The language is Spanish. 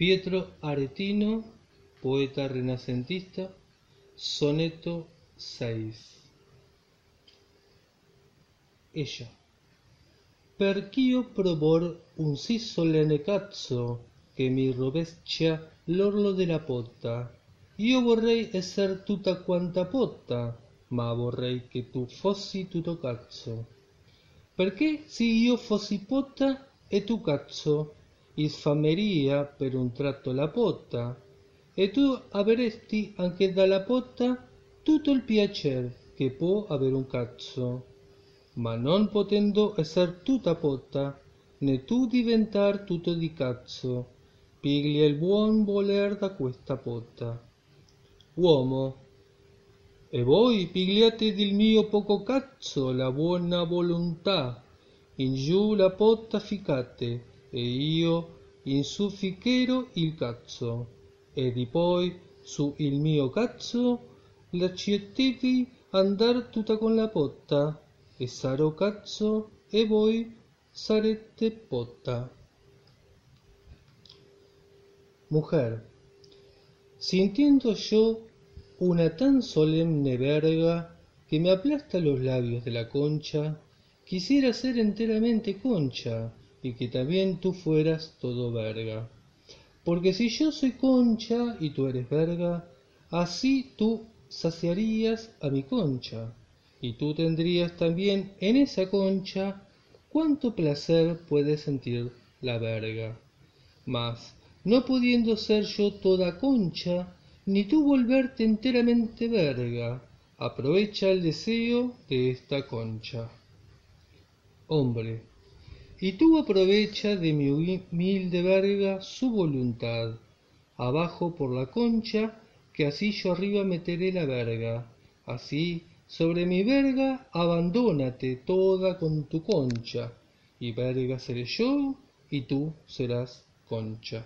Pietro Aretino, poeta renacentista, soneto 6. Ella. Perch'io probor un sì solenne cazzo che mi rovescia l'orlo della pota. Io vorrei esser tutta quanta pota, ma vorrei che tu fossi tutto cazzo. Perché se io fossi pota e tu cazzo, isfameria per un tratto la pota, e tu avresti anche dalla pota tutto il piacer che può avere un cazzo. Ma non potendo esser tutta pota, né tu diventar tutto di cazzo, piglia il buon voler da questa pota. Uomo, e voi pigliate del mio poco cazzo la buona volontà, in giù la pota ficate, e io in il cazzo, e di poi su il mio cazzo lasciatevi andar tutta con la pota, e sarò cazzo e voi sarete pota. Mujer, sintiendo yo una tan solemne verga que me aplasta los labios de la concha, quisiera ser enteramente concha y que también tú fueras todo verga. Porque si yo soy concha y tú eres verga, así tú saciarías a mi concha y tú tendrías también en esa concha cuánto placer puede sentir la verga. Mas, no pudiendo ser yo toda concha, ni tú volverte enteramente verga, aprovecha el deseo de esta concha. Hombre, y tú aprovecha de mi humilde verga su voluntad, abajo por la concha, que así yo arriba meteré la verga, así sobre mi verga abandónate toda con tu concha, y verga seré yo, y tú serás concha.